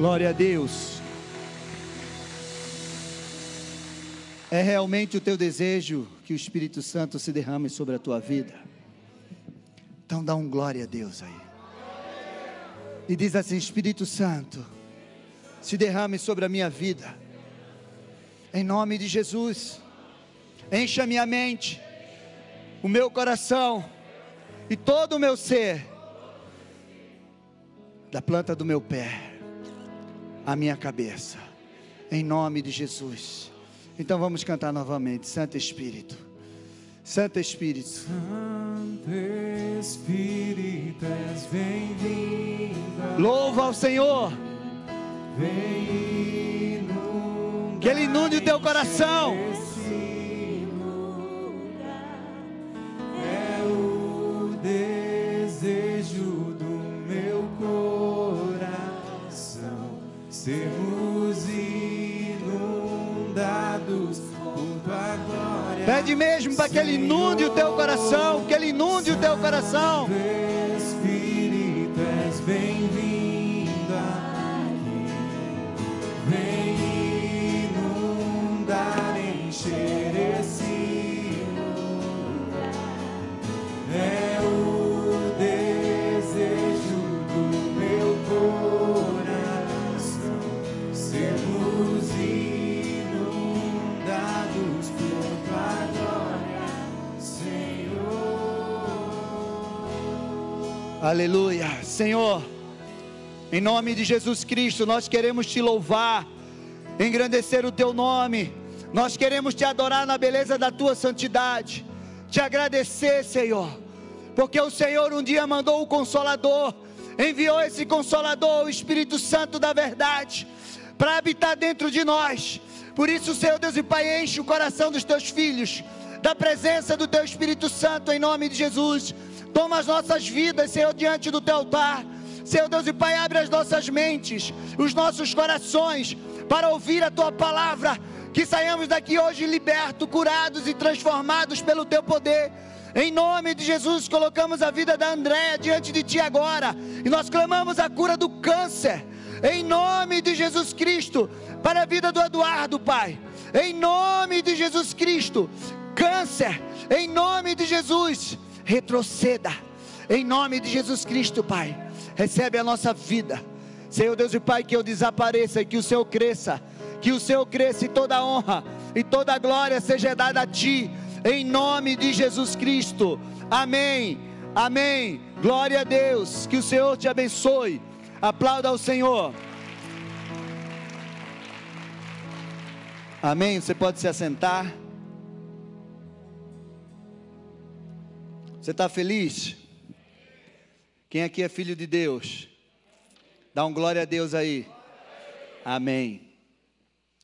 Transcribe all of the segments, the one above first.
Glória a Deus. É realmente o teu desejo que o Espírito Santo se derrame sobre a tua vida? Então dá um glória a Deus aí. E diz assim: Espírito Santo, se derrame sobre a minha vida. Em nome de Jesus. Encha minha mente, o meu coração e todo o meu ser, da planta do meu pé à minha cabeça, em nome de Jesus. Então vamos cantar novamente, Santo Espírito, Santo Espírito. Santo Espírito, és bem-vinda. Louva ao Senhor, Vem que Ele inunde o teu coração. Sermos inundados por tua glória. Pede mesmo para que Ele inunde o teu coração, que Ele inunde o teu coração. Espírito, és bem-vindo aqui. Vem inundar, encher esse lugar. É Aleluia. Senhor, em nome de Jesus Cristo, nós queremos te louvar, engrandecer o teu nome, nós queremos te adorar na beleza da tua santidade, te agradecer, Senhor, porque o Senhor um dia mandou o Consolador, enviou esse Consolador, o Espírito Santo da verdade, para habitar dentro de nós. Por isso, Senhor Deus e Pai, enche o coração dos teus filhos da presença do teu Espírito Santo em nome de Jesus. Toma as nossas vidas, Senhor, diante do teu altar. Senhor Deus e Pai, abre as nossas mentes, os nossos corações para ouvir a tua palavra. Que saiamos daqui hoje libertos, curados e transformados pelo teu poder. Em nome de Jesus, colocamos a vida da Andréia diante de ti agora. E nós clamamos a cura do câncer. Em nome de Jesus Cristo, para a vida do Eduardo, Pai. Em nome de Jesus Cristo, câncer, em nome de Jesus, retroceda. Em nome de Jesus Cristo, Pai. Recebe a nossa vida. Senhor Deus e Pai, que eu desapareça e que o Senhor cresça. Que o Senhor cresça e toda honra e toda glória seja dada a Ti. Em nome de Jesus Cristo. Amém. Amém. Glória a Deus. Que o Senhor te abençoe. Aplauda ao Senhor. Amém. Você pode se assentar. Você está feliz? Quem aqui é filho de Deus? Dá um glória a Deus aí. Amém.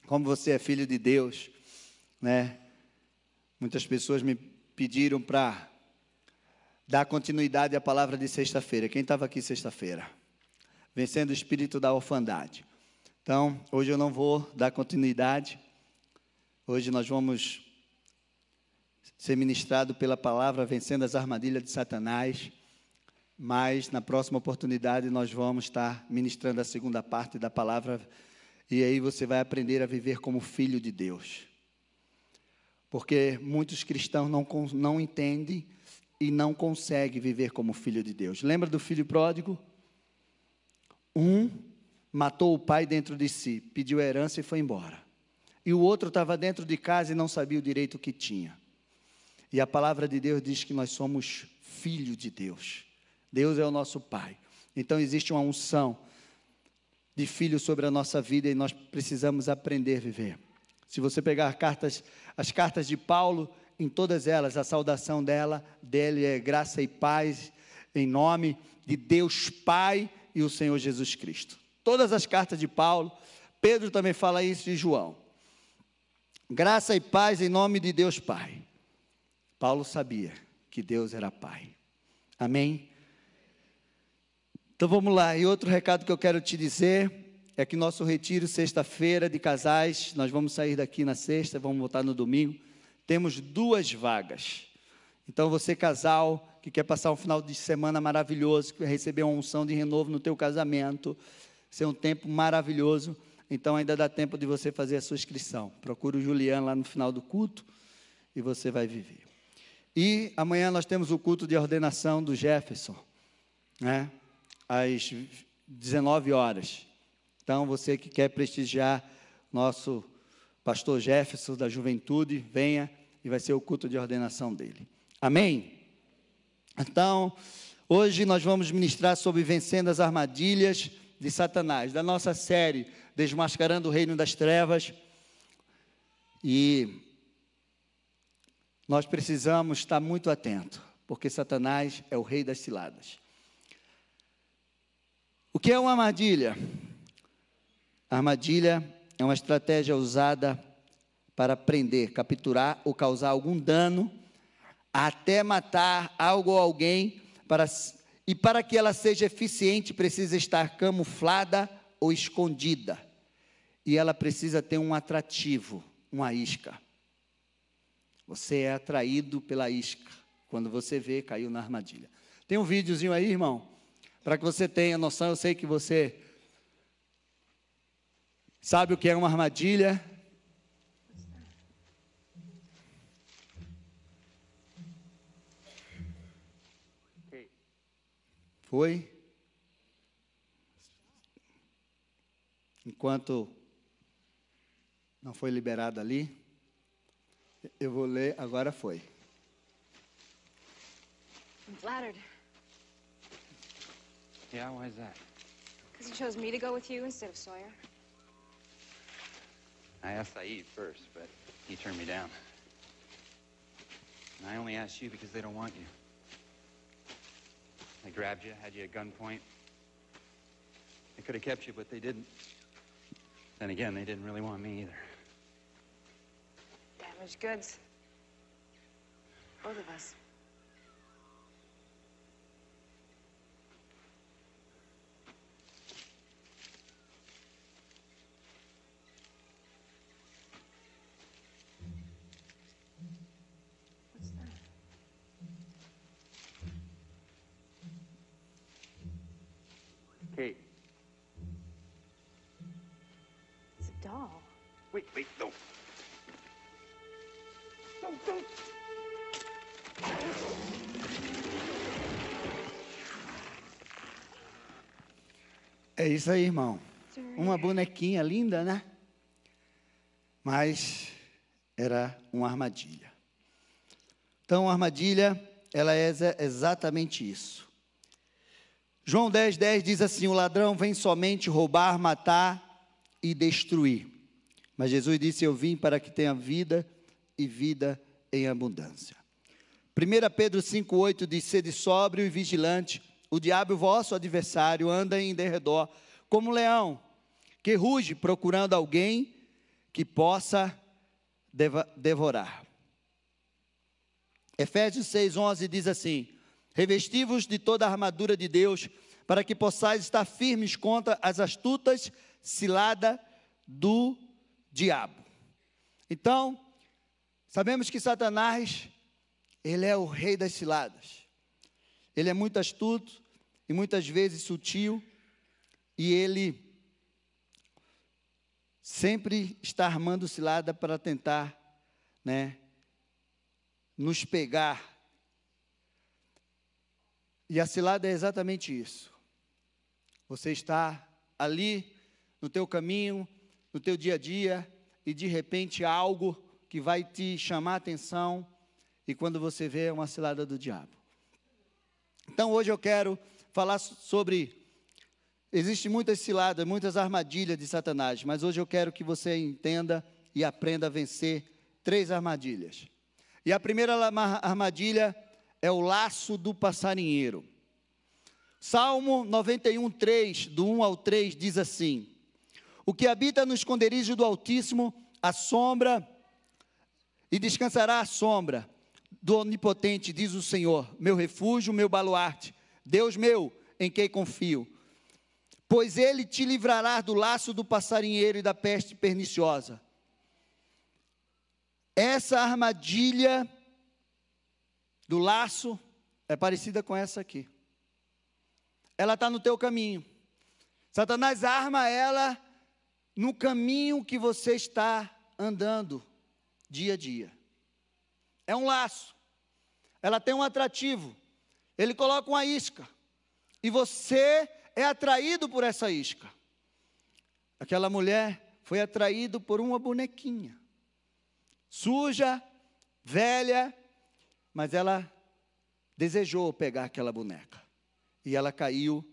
Como você é filho de Deus, né? Muitas pessoas me pediram para dar continuidade à palavra de sexta-feira. Quem estava aqui sexta-feira? Vencendo o espírito da orfandade. Então, hoje eu não vou dar continuidade. Hoje nós vamos ser ministrado pela palavra vencendo as armadilhas de Satanás. Mas na próxima oportunidade nós vamos estar ministrando a segunda parte da palavra e aí você vai aprender a viver como filho de Deus. Porque muitos cristãos não, não entendem e não conseguem viver como filho de Deus. Lembra do filho pródigo? Um matou o pai dentro de si, pediu herança e foi embora. E o outro estava dentro de casa e não sabia o direito que tinha. E a palavra de Deus diz que nós somos filho de Deus. Deus é o nosso Pai. Então existe uma unção de filho sobre a nossa vida e nós precisamos aprender a viver. Se você pegar cartas, as cartas de Paulo, em todas elas, a saudação dela, dele é graça e paz em nome de Deus Pai e o Senhor Jesus Cristo. Todas as cartas de Paulo, Pedro também fala isso de João. Graça e paz em nome de Deus Pai. Paulo sabia que Deus era Pai. Amém? Então vamos lá, e outro recado que eu quero te dizer é que nosso retiro sexta-feira de casais, nós vamos sair daqui na sexta, vamos voltar no domingo. Temos duas vagas. Então você casal que quer passar um final de semana maravilhoso, que receber uma unção de renovo no teu casamento, ser um tempo maravilhoso. Então ainda dá tempo de você fazer a sua inscrição. Procure o Juliano lá no final do culto e você vai viver. E amanhã nós temos o culto de ordenação do Jefferson, né? Às 19 horas. Então você que quer prestigiar nosso pastor Jefferson da juventude, venha e vai ser o culto de ordenação dele. Amém? Então, hoje nós vamos ministrar sobre vencendo as armadilhas de Satanás, da nossa série Desmascarando o Reino das Trevas. E nós precisamos estar muito atento, porque Satanás é o rei das ciladas. O que é uma armadilha? A armadilha é uma estratégia usada para prender, capturar ou causar algum dano, até matar algo ou alguém, para, e para que ela seja eficiente, precisa estar camuflada ou escondida. E ela precisa ter um atrativo, uma isca. Você é atraído pela isca. Quando você vê, caiu na armadilha. Tem um videozinho aí, irmão? Para que você tenha noção, eu sei que você sabe o que é uma armadilha. Foi? Enquanto não foi liberado ali, eu vou ler, agora foi. I'm flattered. Yeah, why is that? Because you chose me to go with you instead of Sawyer. I asked Saeed first, but he turned me down. And I only asked you because they don't want you. They grabbed you, had you at gunpoint. They could have kept you, but they didn't. Then again, they didn't really want me either. Damaged goods. Both of us. É isso aí, irmão. Uma bonequinha linda, né? Mas era uma armadilha. Então, a armadilha, ela é exa- exatamente isso. João 10, 10 diz assim: O ladrão vem somente roubar, matar e destruir. Mas Jesus disse: Eu vim para que tenha vida e vida em abundância. 1 Pedro 5,8 diz: Sede sóbrio e vigilante, o diabo, vosso adversário, anda em derredor, como um leão, que ruge procurando alguém que possa devorar. Efésios 6,11 diz assim: Revestivos de toda a armadura de Deus, para que possais estar firmes contra as astutas ciladas do diabo. Então, sabemos que Satanás, ele é o rei das ciladas. Ele é muito astuto e muitas vezes sutil, e ele sempre está armando cilada para tentar, né, nos pegar. E a cilada é exatamente isso. Você está ali no teu caminho, no teu dia a dia, e de repente algo que vai te chamar a atenção, e quando você vê é uma cilada do diabo. Então hoje eu quero falar sobre. Existem muitas ciladas, muitas armadilhas de Satanás, mas hoje eu quero que você entenda e aprenda a vencer três armadilhas. E a primeira armadilha é o laço do passarinheiro. Salmo 91, 3, do 1 ao 3, diz assim: O que habita no esconderijo do Altíssimo, a sombra, e descansará a sombra do Onipotente, diz o Senhor, meu refúgio, meu baluarte, Deus meu, em quem confio. Pois ele te livrará do laço do passarinheiro e da peste perniciosa. Essa armadilha do laço é parecida com essa aqui. Ela está no teu caminho. Satanás arma ela no caminho que você está andando dia a dia. É um laço. Ela tem um atrativo. Ele coloca uma isca. E você é atraído por essa isca. Aquela mulher foi atraída por uma bonequinha. Suja, velha, mas ela desejou pegar aquela boneca. E ela caiu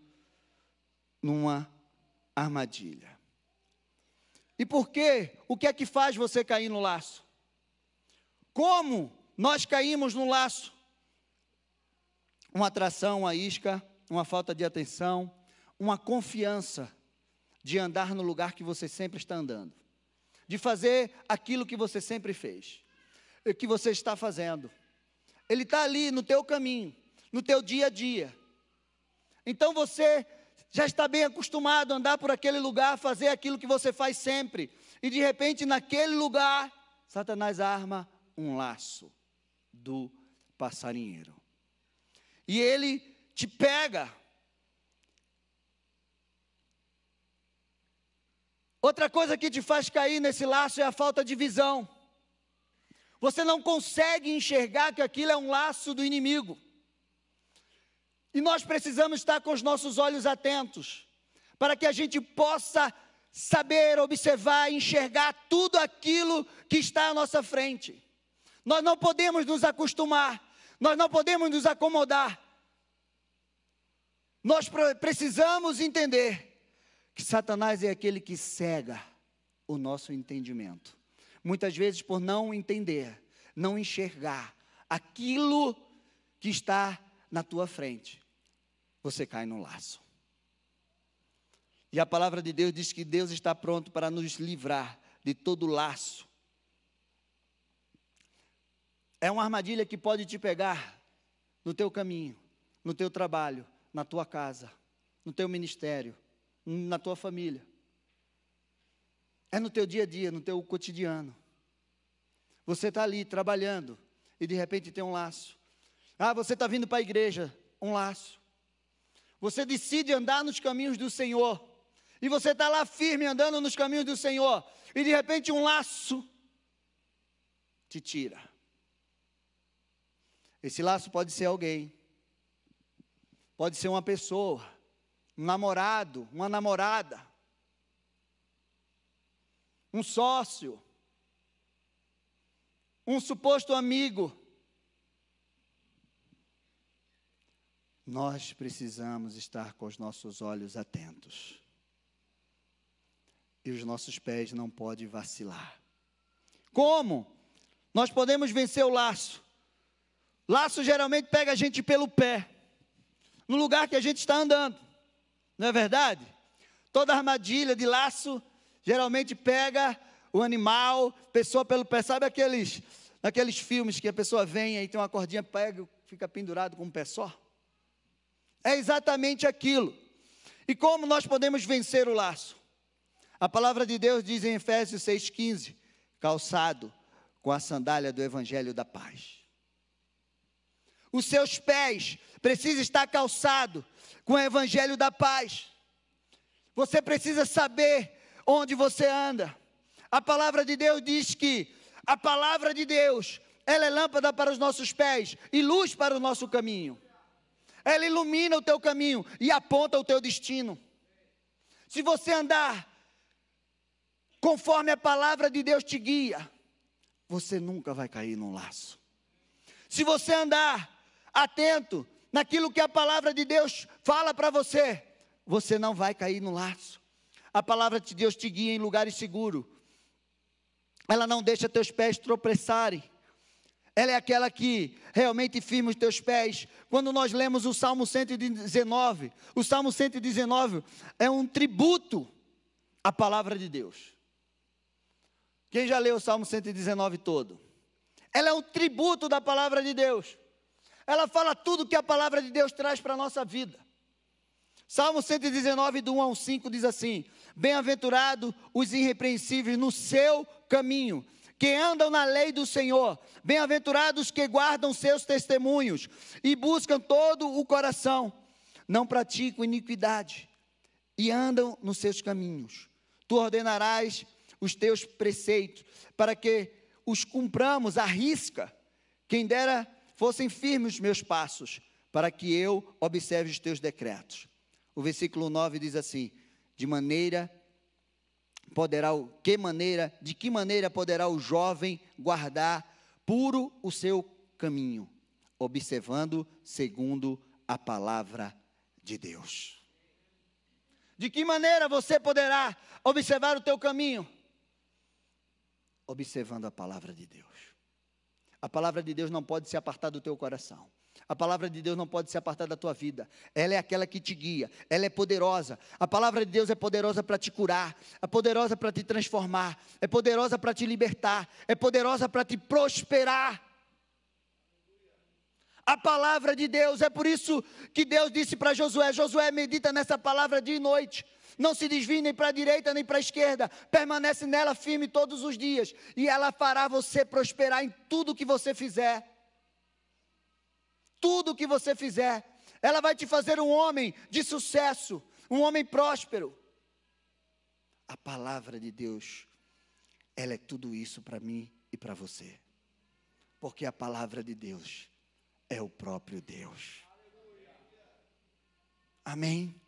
numa armadilha. E por quê? O que é que faz você cair no laço? Como nós caímos no laço? Uma atração, uma isca, uma falta de atenção, uma confiança de andar no lugar que você sempre está andando, de fazer aquilo que você sempre fez, que você está fazendo. Ele está ali no teu caminho, no teu dia a dia. Então você já está bem acostumado a andar por aquele lugar, fazer aquilo que você faz sempre. E de repente, naquele lugar, Satanás arma um laço do passarinheiro. E ele te pega. Outra coisa que te faz cair nesse laço é a falta de visão. Você não consegue enxergar que aquilo é um laço do inimigo. E nós precisamos estar com os nossos olhos atentos, para que a gente possa saber, observar, enxergar tudo aquilo que está à nossa frente. Nós não podemos nos acostumar, nós não podemos nos acomodar. Nós precisamos entender que Satanás é aquele que cega o nosso entendimento. Muitas vezes, por não entender, não enxergar aquilo que está na tua frente, você cai no laço. E a palavra de Deus diz que Deus está pronto para nos livrar de todo laço. É uma armadilha que pode te pegar no teu caminho, no teu trabalho, na tua casa, no teu ministério, na tua família. É no teu dia a dia, no teu cotidiano. Você está ali trabalhando e de repente tem um laço. Ah, você está vindo para a igreja, um laço. Você decide andar nos caminhos do Senhor. E você está lá firme andando nos caminhos do Senhor. E de repente um laço te tira. Esse laço pode ser alguém. Pode ser uma pessoa. Um namorado, uma namorada. Um sócio. Um suposto amigo. nós precisamos estar com os nossos olhos atentos. E os nossos pés não podem vacilar. Como? Nós podemos vencer o laço. Laço geralmente pega a gente pelo pé, no lugar que a gente está andando. Não é verdade? Toda armadilha de laço geralmente pega o animal, pessoa pelo pé. Sabe aqueles, aqueles filmes que a pessoa vem e tem uma cordinha, pega, fica pendurado com um pé só? É exatamente aquilo. E como nós podemos vencer o laço? A palavra de Deus diz em Efésios 6,15: calçado com a sandália do Evangelho da Paz. Os seus pés precisam estar calçados com o Evangelho da Paz. Você precisa saber onde você anda. A palavra de Deus diz que a palavra de Deus, ela é lâmpada para os nossos pés e luz para o nosso caminho. Ela ilumina o teu caminho e aponta o teu destino. Se você andar conforme a palavra de Deus te guia, você nunca vai cair num laço. Se você andar atento naquilo que a palavra de Deus fala para você, você não vai cair no laço. A palavra de Deus te guia em lugares seguros. Ela não deixa teus pés tropeçarem. Ela é aquela que realmente firma os teus pés. Quando nós lemos o Salmo 119, o Salmo 119 é um tributo à palavra de Deus. Quem já leu o Salmo 119 todo? Ela é um tributo da palavra de Deus. Ela fala tudo que a palavra de Deus traz para a nossa vida. Salmo 119, do 1 ao 5 diz assim: Bem-aventurado os irrepreensíveis no seu caminho, que andam na lei do Senhor. Bem-aventurados que guardam seus testemunhos e buscam todo o coração. Não praticam iniquidade e andam nos seus caminhos. Tu ordenarás os teus preceitos para que os cumpramos à risca. Quem dera fossem firmes os meus passos, para que eu observe os teus decretos. O versículo 9 diz assim: De maneira poderá o que maneira, de que maneira poderá o jovem guardar puro o seu caminho, observando segundo a palavra de Deus. De que maneira você poderá observar o teu caminho? Observando a palavra de Deus. A palavra de Deus não pode se apartar do teu coração. A palavra de Deus não pode se apartar da tua vida. Ela é aquela que te guia. Ela é poderosa. A palavra de Deus é poderosa para te curar, é poderosa para te transformar, é poderosa para te libertar, é poderosa para te prosperar. A palavra de Deus, é por isso que Deus disse para Josué: Josué, medita nessa palavra dia e noite. Não se desvie nem para a direita nem para a esquerda, permanece nela firme todos os dias, e ela fará você prosperar em tudo que você fizer tudo que você fizer. Ela vai te fazer um homem de sucesso, um homem próspero. A palavra de Deus, ela é tudo isso para mim e para você. Porque a palavra de Deus é o próprio Deus. Amém?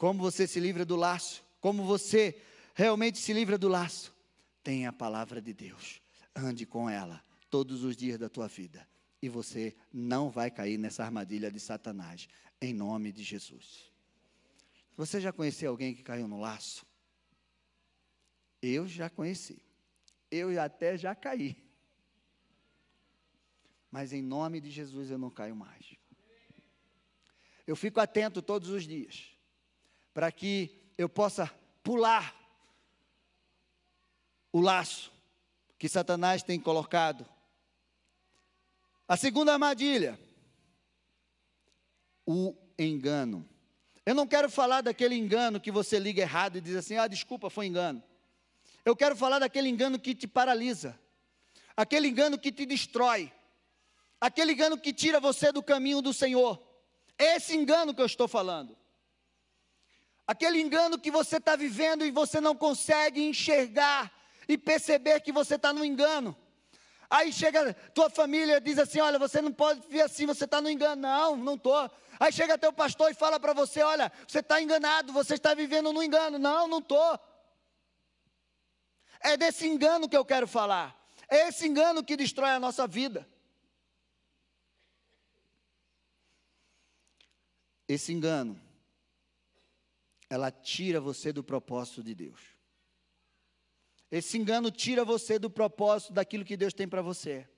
Como você se livra do laço? Como você realmente se livra do laço? Tenha a palavra de Deus. Ande com ela todos os dias da tua vida e você não vai cair nessa armadilha de Satanás, em nome de Jesus. Você já conheceu alguém que caiu no laço? Eu já conheci. Eu até já caí. Mas em nome de Jesus eu não caio mais. Eu fico atento todos os dias para que eu possa pular o laço que Satanás tem colocado a segunda armadilha, o engano. Eu não quero falar daquele engano que você liga errado e diz assim: ah, desculpa, foi engano. Eu quero falar daquele engano que te paralisa, aquele engano que te destrói, aquele engano que tira você do caminho do Senhor. Esse engano que eu estou falando. Aquele engano que você está vivendo e você não consegue enxergar e perceber que você está no engano. Aí chega tua família diz assim: Olha, você não pode ver assim, você está no engano. Não, não estou. Aí chega teu pastor e fala para você: Olha, você está enganado, você está vivendo no engano. Não, não estou. É desse engano que eu quero falar. É esse engano que destrói a nossa vida. Esse engano, ela tira você do propósito de Deus. Esse engano tira você do propósito daquilo que Deus tem para você.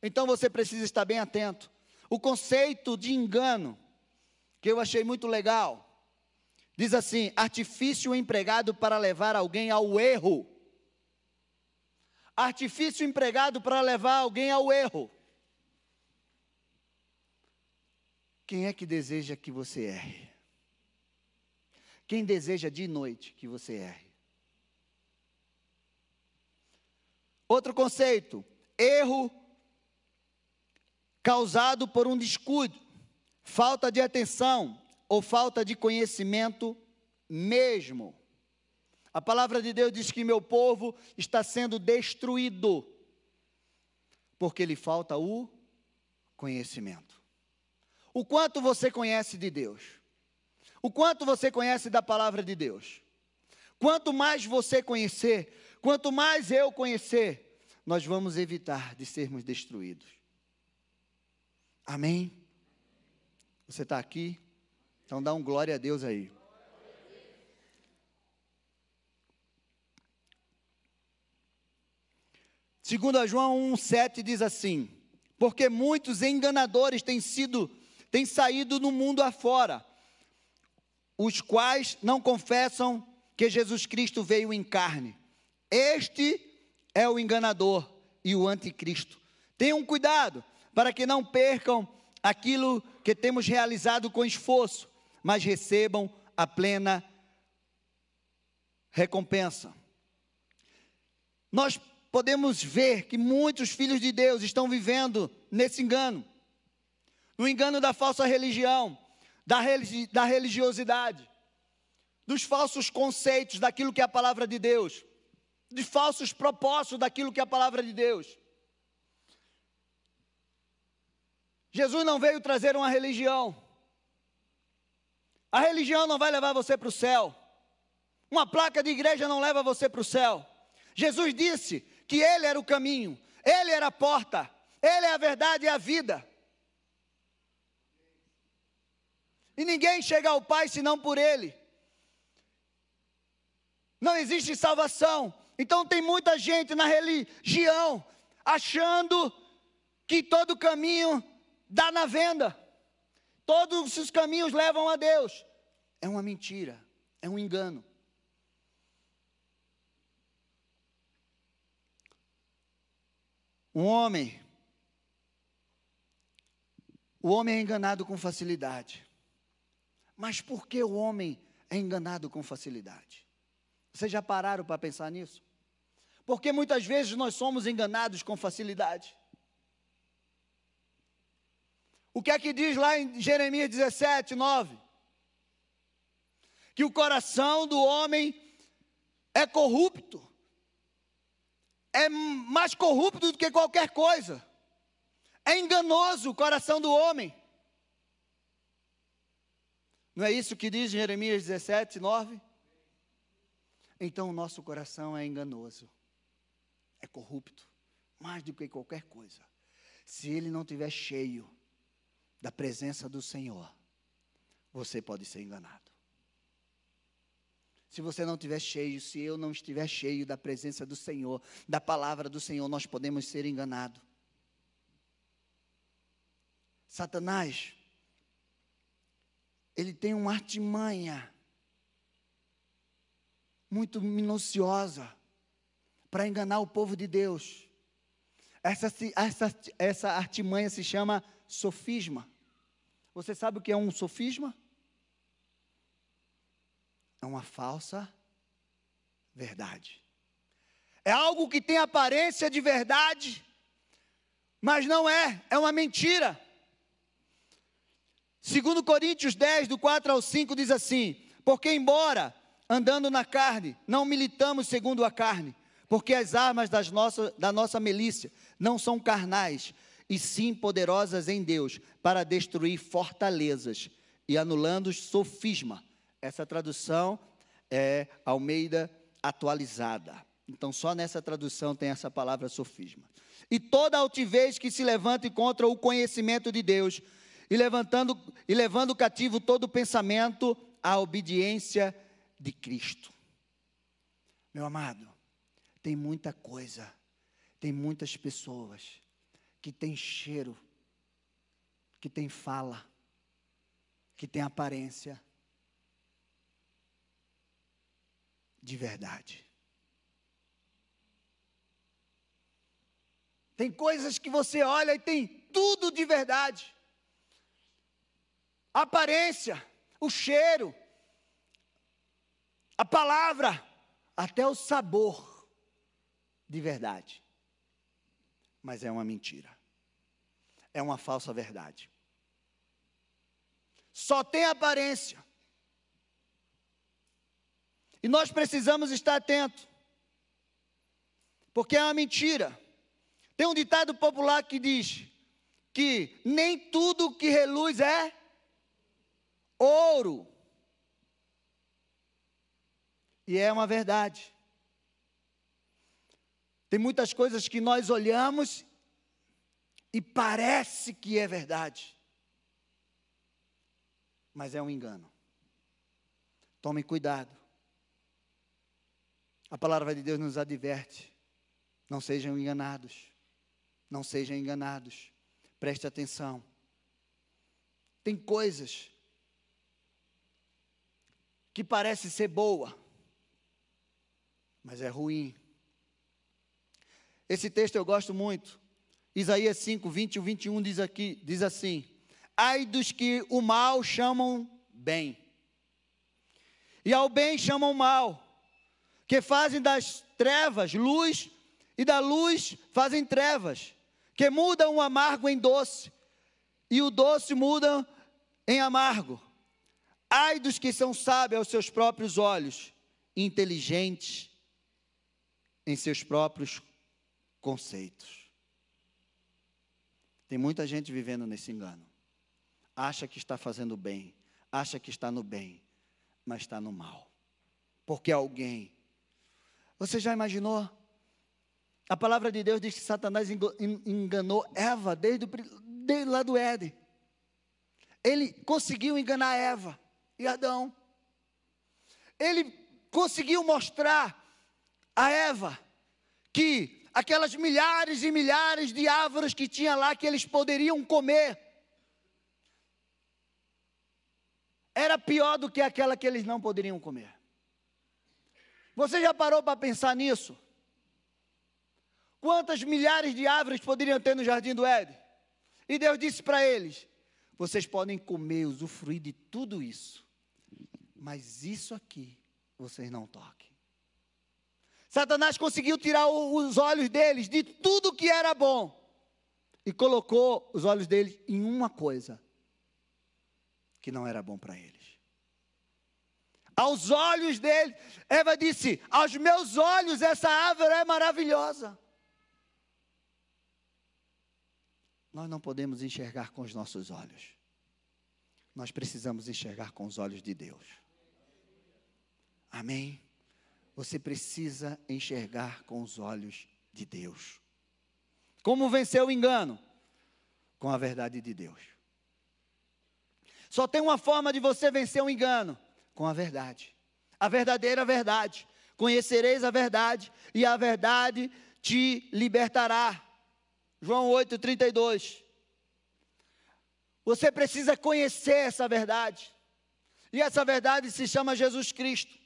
Então você precisa estar bem atento. O conceito de engano, que eu achei muito legal, diz assim: artifício empregado para levar alguém ao erro. Artifício empregado para levar alguém ao erro. Quem é que deseja que você erre? Quem deseja de noite que você erre? Outro conceito: erro causado por um descuido, falta de atenção ou falta de conhecimento mesmo. A palavra de Deus diz que meu povo está sendo destruído porque lhe falta o conhecimento. O quanto você conhece de Deus? O quanto você conhece da palavra de Deus? Quanto mais você conhecer, Quanto mais eu conhecer, nós vamos evitar de sermos destruídos. Amém? Você está aqui? Então dá um glória a Deus aí. Segundo João 1:7 diz assim: Porque muitos enganadores têm sido têm saído no mundo afora, os quais não confessam que Jesus Cristo veio em carne. Este é o enganador e o anticristo. Tenham cuidado para que não percam aquilo que temos realizado com esforço, mas recebam a plena recompensa. Nós podemos ver que muitos filhos de Deus estão vivendo nesse engano, no engano da falsa religião, da, religi da religiosidade, dos falsos conceitos daquilo que é a palavra de Deus, de falsos propósitos daquilo que é a palavra de Deus. Jesus não veio trazer uma religião. A religião não vai levar você para o céu. Uma placa de igreja não leva você para o céu. Jesus disse que Ele era o caminho, Ele era a porta, Ele é a verdade e a vida. E ninguém chega ao Pai senão por Ele. Não existe salvação. Então tem muita gente na religião achando que todo caminho dá na venda. Todos os caminhos levam a Deus. É uma mentira, é um engano. Um homem, o homem é enganado com facilidade. Mas por que o homem é enganado com facilidade? Vocês já pararam para pensar nisso? Porque muitas vezes nós somos enganados com facilidade. O que é que diz lá em Jeremias 17, 9? Que o coração do homem é corrupto, é mais corrupto do que qualquer coisa, é enganoso o coração do homem. Não é isso que diz Jeremias 17, 9? Então o nosso coração é enganoso, é corrupto, mais do que qualquer coisa. Se ele não estiver cheio da presença do Senhor, você pode ser enganado. Se você não estiver cheio, se eu não estiver cheio da presença do Senhor, da palavra do Senhor, nós podemos ser enganados. Satanás ele tem uma artimanha muito minuciosa para enganar o povo de Deus. Essa, essa, essa artimanha se chama sofisma. Você sabe o que é um sofisma? É uma falsa verdade. É algo que tem aparência de verdade, mas não é, é uma mentira. Segundo Coríntios 10, do 4 ao 5, diz assim: Porque embora andando na carne, não militamos segundo a carne, porque as armas das nossa, da nossa milícia não são carnais, e sim poderosas em Deus, para destruir fortalezas e anulando sofisma. Essa tradução é Almeida atualizada. Então, só nessa tradução tem essa palavra sofisma. E toda altivez que se levante contra o conhecimento de Deus, e levantando e levando cativo todo pensamento à obediência de Cristo. Meu amado, tem muita coisa, tem muitas pessoas que têm cheiro, que têm fala, que têm aparência de verdade. Tem coisas que você olha e tem tudo de verdade a aparência, o cheiro, a palavra, até o sabor de verdade. Mas é uma mentira. É uma falsa verdade. Só tem aparência. E nós precisamos estar atentos. Porque é uma mentira. Tem um ditado popular que diz que nem tudo que reluz é ouro. E é uma verdade. Tem muitas coisas que nós olhamos e parece que é verdade, mas é um engano. Tome cuidado. A palavra de Deus nos adverte: não sejam enganados, não sejam enganados. Preste atenção. Tem coisas que parece ser boa, mas é ruim. Esse texto eu gosto muito. Isaías 5, 20 e 21 diz aqui, diz assim: Ai dos que o mal chamam bem, e ao bem chamam mal, que fazem das trevas luz, e da luz fazem trevas, que mudam o amargo em doce, e o doce muda em amargo. Ai dos que são sábios aos seus próprios olhos, inteligentes em seus próprios conceitos. Tem muita gente vivendo nesse engano. Acha que está fazendo bem, acha que está no bem, mas está no mal. Porque alguém. Você já imaginou? A palavra de Deus diz que Satanás enganou Eva desde, desde lá do Éden. Ele conseguiu enganar Eva e Adão. Ele conseguiu mostrar a Eva que aquelas milhares e milhares de árvores que tinha lá que eles poderiam comer era pior do que aquela que eles não poderiam comer. Você já parou para pensar nisso? Quantas milhares de árvores poderiam ter no jardim do Éden? E Deus disse para eles: Vocês podem comer, usufruir de tudo isso, mas isso aqui vocês não toquem. Satanás conseguiu tirar os olhos deles de tudo que era bom e colocou os olhos deles em uma coisa que não era bom para eles. Aos olhos dele, Eva disse: Aos meus olhos, essa árvore é maravilhosa. Nós não podemos enxergar com os nossos olhos. Nós precisamos enxergar com os olhos de Deus. Amém? Você precisa enxergar com os olhos de Deus. Como vencer o engano? Com a verdade de Deus. Só tem uma forma de você vencer o engano: com a verdade. A verdadeira verdade. Conhecereis a verdade, e a verdade te libertará. João 8,32. Você precisa conhecer essa verdade. E essa verdade se chama Jesus Cristo.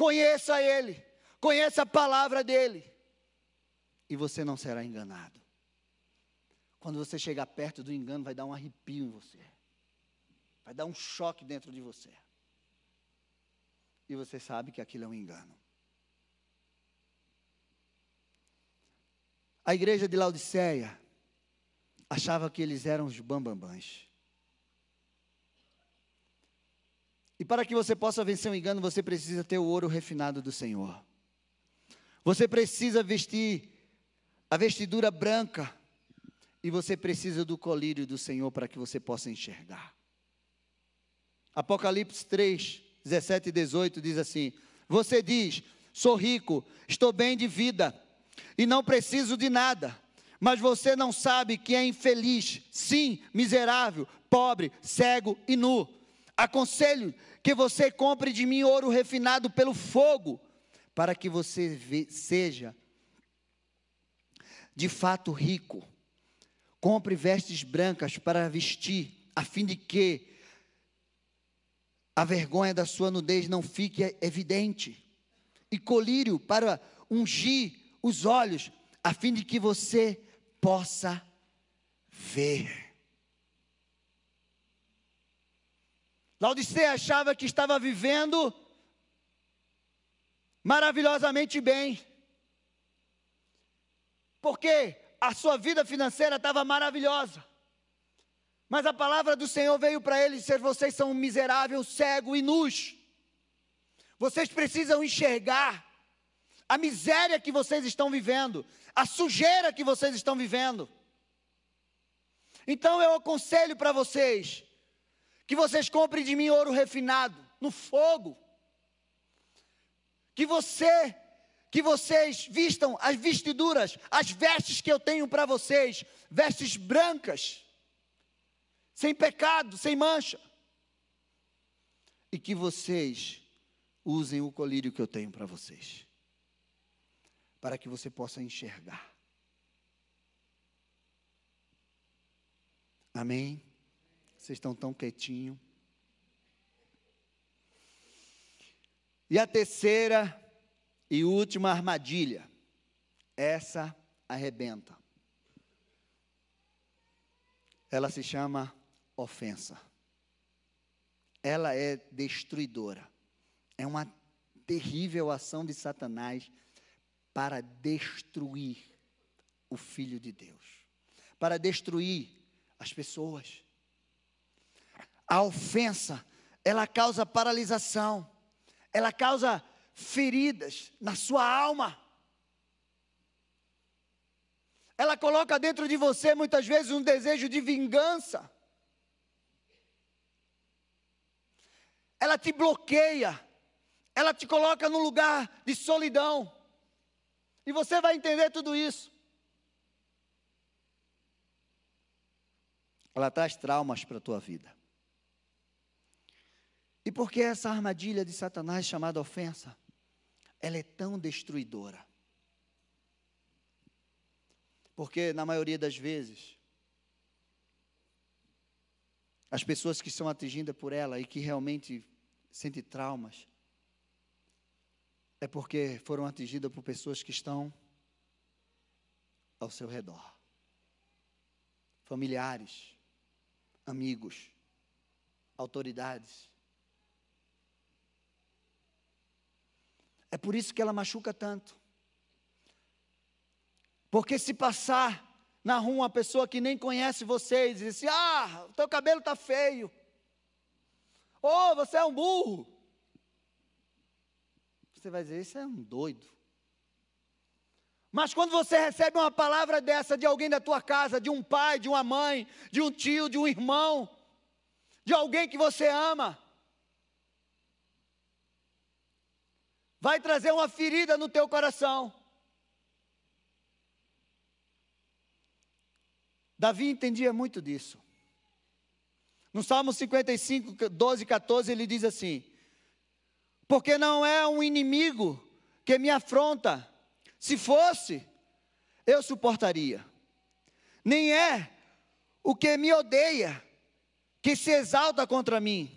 Conheça Ele, conheça a palavra dEle, e você não será enganado. Quando você chegar perto do engano, vai dar um arrepio em você. Vai dar um choque dentro de você. E você sabe que aquilo é um engano. A igreja de Laodiceia achava que eles eram os bambambãs. E para que você possa vencer o engano, você precisa ter o ouro refinado do Senhor. Você precisa vestir a vestidura branca. E você precisa do colírio do Senhor para que você possa enxergar. Apocalipse 3, 17 e 18 diz assim: Você diz, sou rico, estou bem de vida e não preciso de nada, mas você não sabe que é infeliz, sim, miserável, pobre, cego e nu. Aconselho que você compre de mim ouro refinado pelo fogo, para que você seja de fato rico. Compre vestes brancas para vestir, a fim de que a vergonha da sua nudez não fique evidente, e colírio para ungir os olhos, a fim de que você possa ver. Laodicea achava que estava vivendo maravilhosamente bem, porque a sua vida financeira estava maravilhosa. Mas a palavra do Senhor veio para ele dizer: vocês são miseráveis, cego e nus. Vocês precisam enxergar a miséria que vocês estão vivendo, a sujeira que vocês estão vivendo. Então eu aconselho para vocês que vocês comprem de mim ouro refinado no fogo. Que você que vocês vistam as vestiduras, as vestes que eu tenho para vocês, vestes brancas sem pecado, sem mancha. E que vocês usem o colírio que eu tenho para vocês, para que você possa enxergar. Amém? Vocês estão tão quietinho. E a terceira e última armadilha, essa arrebenta. Ela se chama ofensa. Ela é destruidora. É uma terrível ação de Satanás para destruir o Filho de Deus, para destruir as pessoas. A ofensa ela causa paralisação, ela causa feridas na sua alma. Ela coloca dentro de você muitas vezes um desejo de vingança. Ela te bloqueia. Ela te coloca num lugar de solidão. E você vai entender tudo isso. Ela traz traumas para a tua vida. E por que essa armadilha de Satanás chamada ofensa? Ela é tão destruidora. Porque, na maioria das vezes, as pessoas que são atingidas por ela e que realmente sentem traumas, é porque foram atingidas por pessoas que estão ao seu redor familiares, amigos, autoridades. É por isso que ela machuca tanto. Porque se passar na rua uma pessoa que nem conhece vocês e diz Ah, o teu cabelo está feio. Oh, você é um burro. Você vai dizer: Isso é um doido. Mas quando você recebe uma palavra dessa de alguém da tua casa, de um pai, de uma mãe, de um tio, de um irmão, de alguém que você ama, vai trazer uma ferida no teu coração. Davi entendia muito disso. No Salmo 55, 12 e 14, ele diz assim: Porque não é um inimigo que me afronta, se fosse, eu suportaria. Nem é o que me odeia, que se exalta contra mim,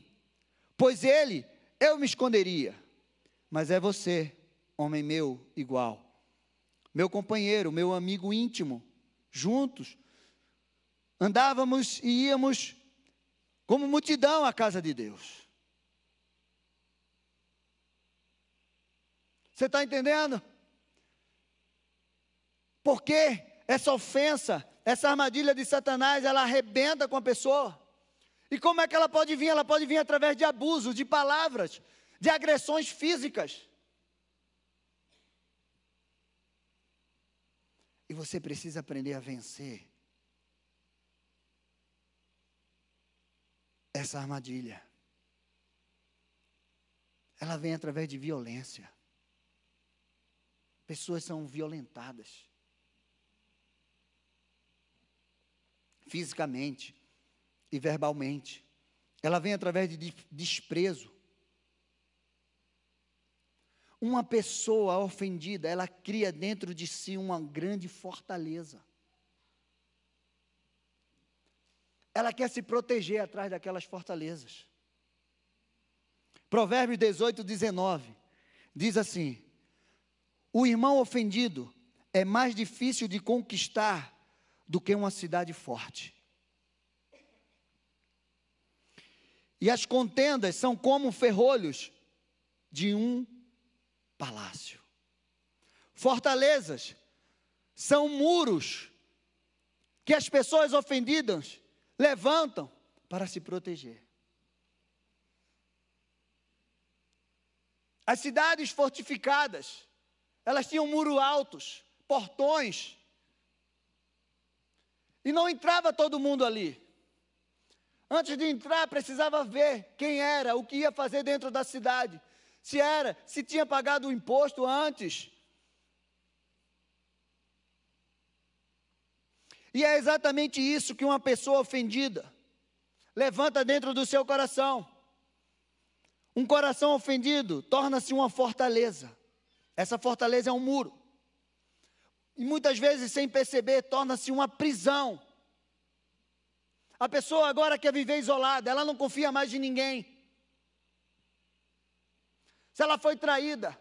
pois ele eu me esconderia. Mas é você, homem meu, igual, meu companheiro, meu amigo íntimo, juntos andávamos e íamos como multidão à casa de Deus. Você está entendendo? Porque essa ofensa, essa armadilha de Satanás, ela arrebenta com a pessoa. E como é que ela pode vir? Ela pode vir através de abuso, de palavras, de agressões físicas. E você precisa aprender a vencer essa armadilha. Ela vem através de violência. Pessoas são violentadas. Fisicamente e verbalmente. Ela vem através de desprezo. Uma pessoa ofendida, ela cria dentro de si uma grande fortaleza. ela quer se proteger atrás daquelas fortalezas. Provérbios 18, 19 diz assim: O irmão ofendido é mais difícil de conquistar do que uma cidade forte. E as contendas são como ferrolhos de um palácio. Fortalezas são muros que as pessoas ofendidas levantam para se proteger. As cidades fortificadas, elas tinham muros altos, portões, e não entrava todo mundo ali. Antes de entrar, precisava ver quem era, o que ia fazer dentro da cidade. Se era, se tinha pagado o imposto antes, E é exatamente isso que uma pessoa ofendida levanta dentro do seu coração. Um coração ofendido torna-se uma fortaleza. Essa fortaleza é um muro. E muitas vezes, sem perceber, torna-se uma prisão. A pessoa agora quer viver isolada, ela não confia mais em ninguém. Se ela foi traída,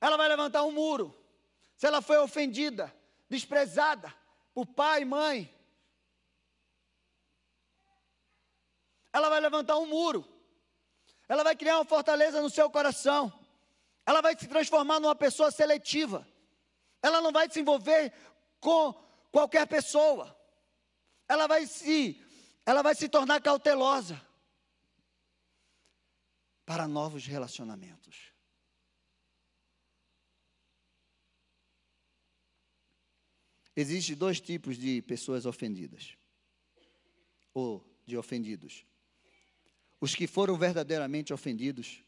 ela vai levantar um muro. Se ela foi ofendida, desprezada por pai e mãe. Ela vai levantar um muro. Ela vai criar uma fortaleza no seu coração. Ela vai se transformar numa pessoa seletiva. Ela não vai se envolver com qualquer pessoa. Ela vai se ela vai se tornar cautelosa. Para novos relacionamentos. Existem dois tipos de pessoas ofendidas, ou de ofendidos: os que foram verdadeiramente ofendidos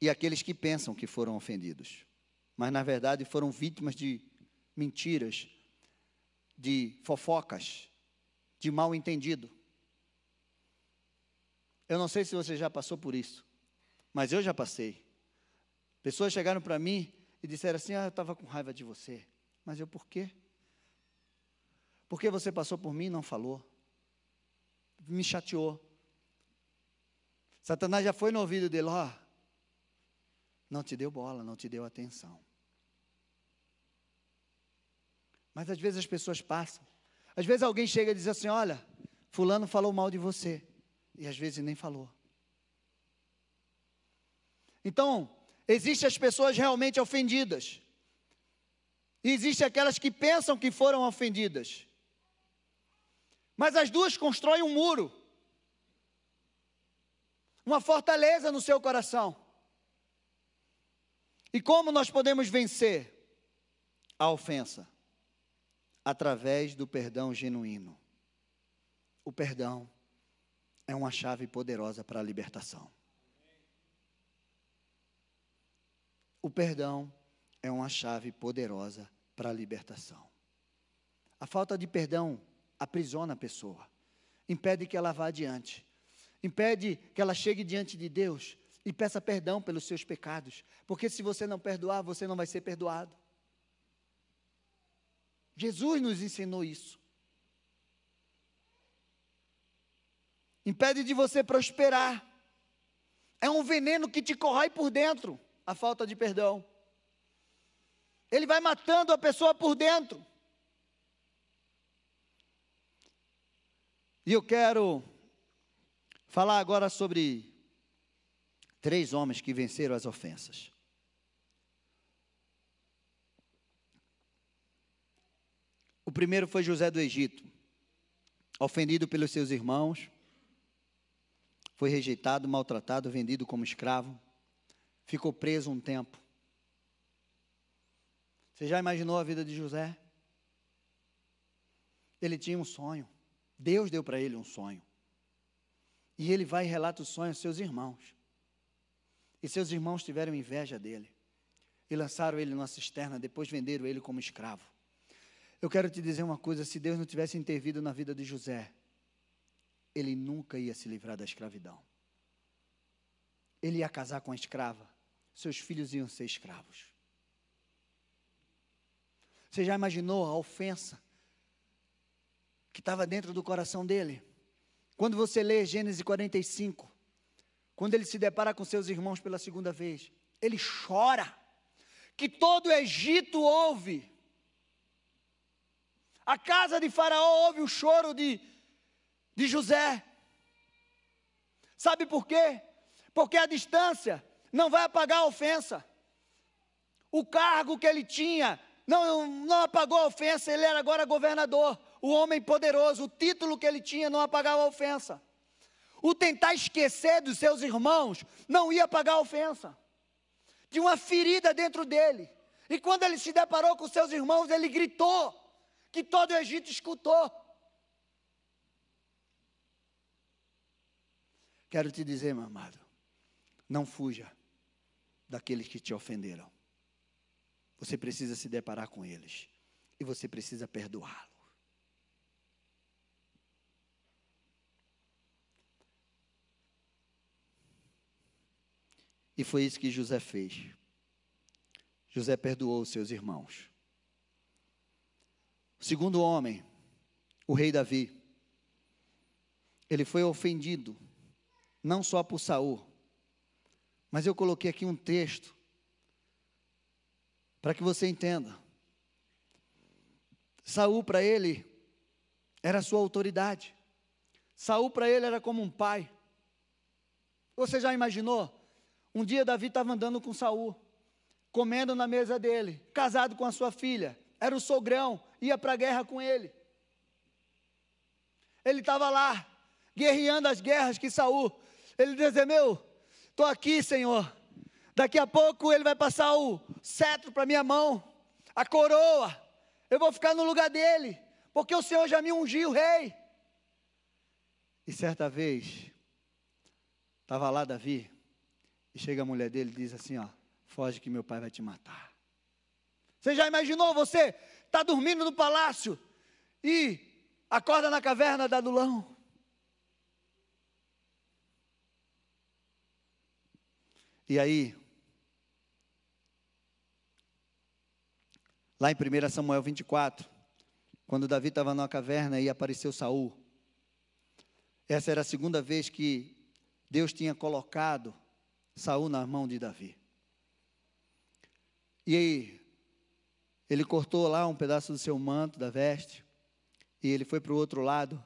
e aqueles que pensam que foram ofendidos, mas na verdade foram vítimas de mentiras, de fofocas, de mal entendido. Eu não sei se você já passou por isso, mas eu já passei. Pessoas chegaram para mim e disseram assim: Ah, eu estava com raiva de você. Mas eu por quê? Porque você passou por mim e não falou. Me chateou. Satanás já foi no ouvido dele, ó. Oh, não te deu bola, não te deu atenção. Mas às vezes as pessoas passam. Às vezes alguém chega e diz assim: Olha, Fulano falou mal de você. E às vezes nem falou. Então, existem as pessoas realmente ofendidas. E existe aquelas que pensam que foram ofendidas. Mas as duas constroem um muro, uma fortaleza no seu coração. E como nós podemos vencer a ofensa? Através do perdão genuíno. O perdão é uma chave poderosa para a libertação. O perdão é uma chave poderosa para a libertação. A falta de perdão aprisiona a pessoa, impede que ela vá adiante, impede que ela chegue diante de Deus e peça perdão pelos seus pecados, porque se você não perdoar, você não vai ser perdoado. Jesus nos ensinou isso. Impede de você prosperar. É um veneno que te corrói por dentro, a falta de perdão. Ele vai matando a pessoa por dentro. E eu quero falar agora sobre três homens que venceram as ofensas. O primeiro foi José do Egito, ofendido pelos seus irmãos, foi rejeitado, maltratado, vendido como escravo, ficou preso um tempo. Você já imaginou a vida de José? Ele tinha um sonho. Deus deu para ele um sonho. E ele vai e relata o sonho aos seus irmãos. E seus irmãos tiveram inveja dele. E lançaram ele numa cisterna, depois venderam ele como escravo. Eu quero te dizer uma coisa: se Deus não tivesse intervido na vida de José, ele nunca ia se livrar da escravidão. Ele ia casar com a escrava, seus filhos iam ser escravos. Você já imaginou a ofensa que estava dentro do coração dele? Quando você lê Gênesis 45, quando ele se depara com seus irmãos pela segunda vez, ele chora, que todo o Egito ouve. A casa de Faraó ouve o choro de, de José. Sabe por quê? Porque a distância não vai apagar a ofensa. O cargo que ele tinha não, não apagou a ofensa, ele era agora governador, o homem poderoso, o título que ele tinha não apagava a ofensa. O tentar esquecer dos seus irmãos não ia apagar a ofensa. Tinha uma ferida dentro dele. E quando ele se deparou com seus irmãos, ele gritou, que todo o Egito escutou. Quero te dizer, meu amado, não fuja daqueles que te ofenderam. Você precisa se deparar com eles. E você precisa perdoá-lo. E foi isso que José fez. José perdoou os seus irmãos. O segundo homem, o rei Davi, ele foi ofendido, não só por Saul, mas eu coloquei aqui um texto para que você entenda. Saul para ele era sua autoridade. Saul para ele era como um pai. Você já imaginou? Um dia Davi estava andando com Saul, comendo na mesa dele, casado com a sua filha. Era o sogrão, ia para a guerra com ele. Ele estava lá, guerreando as guerras que Saul Ele dizer: Meu, estou aqui, Senhor. Daqui a pouco ele vai passar o cetro para minha mão, a coroa. Eu vou ficar no lugar dele, porque o Senhor já me ungiu rei. E certa vez, estava lá Davi, e chega a mulher dele e diz assim: Ó, foge que meu pai vai te matar. Você já imaginou você está dormindo no palácio e acorda na caverna da Adulão? E aí, lá em 1 Samuel 24, quando Davi estava numa caverna e apareceu Saul, essa era a segunda vez que Deus tinha colocado Saul na mão de Davi. E aí, ele cortou lá um pedaço do seu manto, da veste, e ele foi para o outro lado,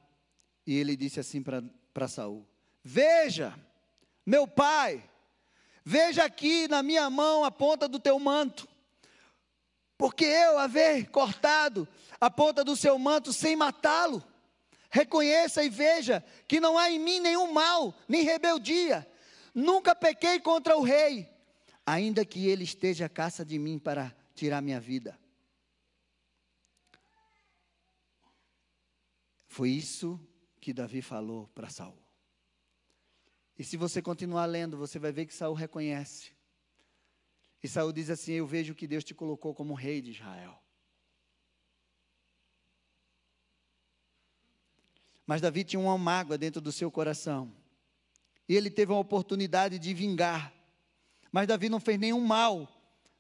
e ele disse assim para Saul: Veja, meu pai, veja aqui na minha mão a ponta do teu manto, porque eu haver cortado a ponta do seu manto sem matá-lo, reconheça e veja que não há em mim nenhum mal, nem rebeldia, nunca pequei contra o rei, ainda que ele esteja à caça de mim para tirar minha vida. Foi isso que Davi falou para Saul. E se você continuar lendo, você vai ver que Saul reconhece. E Saul diz assim: Eu vejo que Deus te colocou como rei de Israel. Mas Davi tinha uma mágoa dentro do seu coração. E ele teve uma oportunidade de vingar. Mas Davi não fez nenhum mal,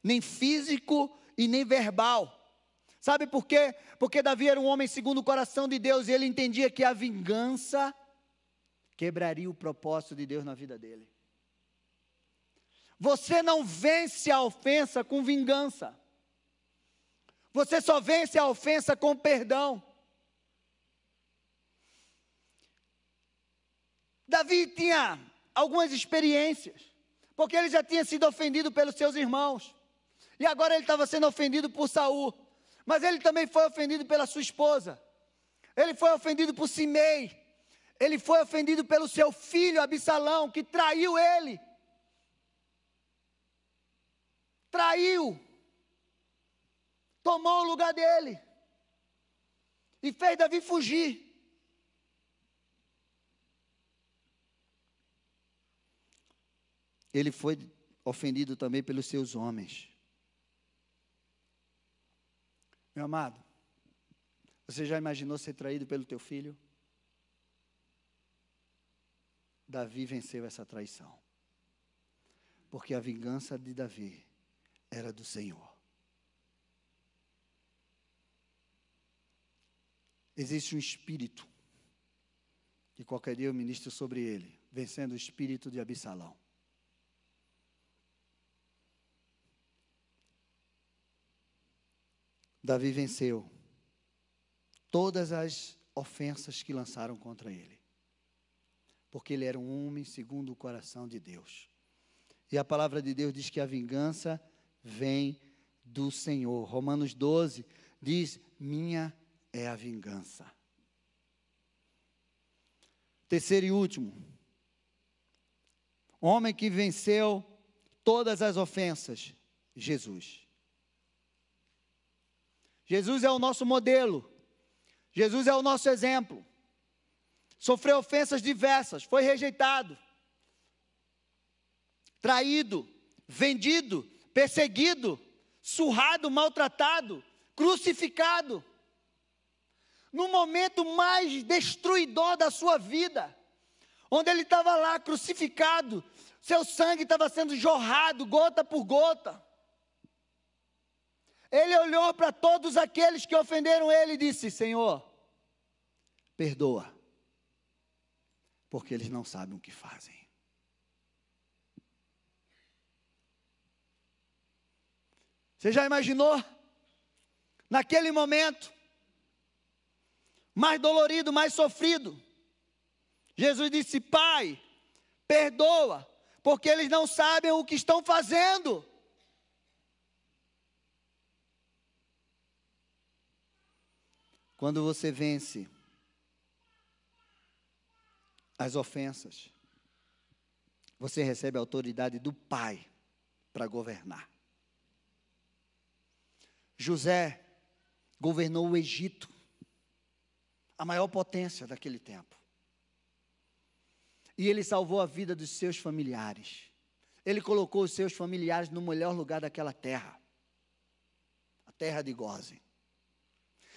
nem físico e nem verbal. Sabe por quê? Porque Davi era um homem segundo o coração de Deus e ele entendia que a vingança quebraria o propósito de Deus na vida dele. Você não vence a ofensa com vingança. Você só vence a ofensa com perdão. Davi tinha algumas experiências, porque ele já tinha sido ofendido pelos seus irmãos. E agora ele estava sendo ofendido por Saul. Mas ele também foi ofendido pela sua esposa. Ele foi ofendido por Simei. Ele foi ofendido pelo seu filho Absalão, que traiu ele. Traiu. Tomou o lugar dele. E fez Davi fugir. Ele foi ofendido também pelos seus homens. Meu amado, você já imaginou ser traído pelo teu filho? Davi venceu essa traição. Porque a vingança de Davi era do Senhor. Existe um espírito, que qualquer dia eu ministro sobre ele, vencendo o espírito de Absalão. Davi venceu todas as ofensas que lançaram contra ele, porque ele era um homem segundo o coração de Deus. E a palavra de Deus diz que a vingança vem do Senhor. Romanos 12 diz: Minha é a vingança. Terceiro e último, homem que venceu todas as ofensas, Jesus. Jesus é o nosso modelo. Jesus é o nosso exemplo. Sofreu ofensas diversas, foi rejeitado, traído, vendido, perseguido, surrado, maltratado, crucificado. No momento mais destruidor da sua vida, onde ele estava lá crucificado, seu sangue estava sendo jorrado gota por gota. Ele olhou para todos aqueles que ofenderam ele e disse: Senhor, perdoa, porque eles não sabem o que fazem. Você já imaginou? Naquele momento, mais dolorido, mais sofrido, Jesus disse: Pai, perdoa, porque eles não sabem o que estão fazendo. Quando você vence as ofensas, você recebe a autoridade do Pai para governar. José governou o Egito, a maior potência daquele tempo. E ele salvou a vida dos seus familiares. Ele colocou os seus familiares no melhor lugar daquela terra, a terra de Gozen.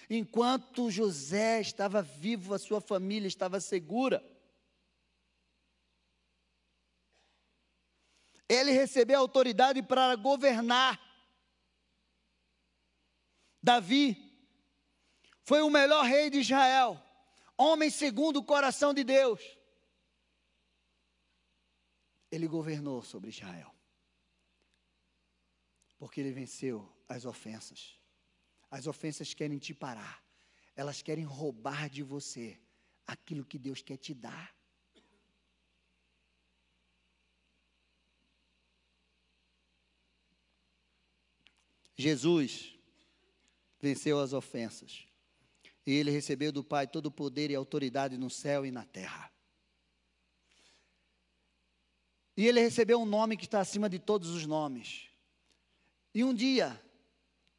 Enquanto José estava vivo, a sua família estava segura. Ele recebeu autoridade para governar. Davi foi o melhor rei de Israel, homem segundo o coração de Deus. Ele governou sobre Israel, porque ele venceu as ofensas. As ofensas querem te parar. Elas querem roubar de você aquilo que Deus quer te dar. Jesus venceu as ofensas. E ele recebeu do Pai todo o poder e autoridade no céu e na terra. E ele recebeu um nome que está acima de todos os nomes. E um dia,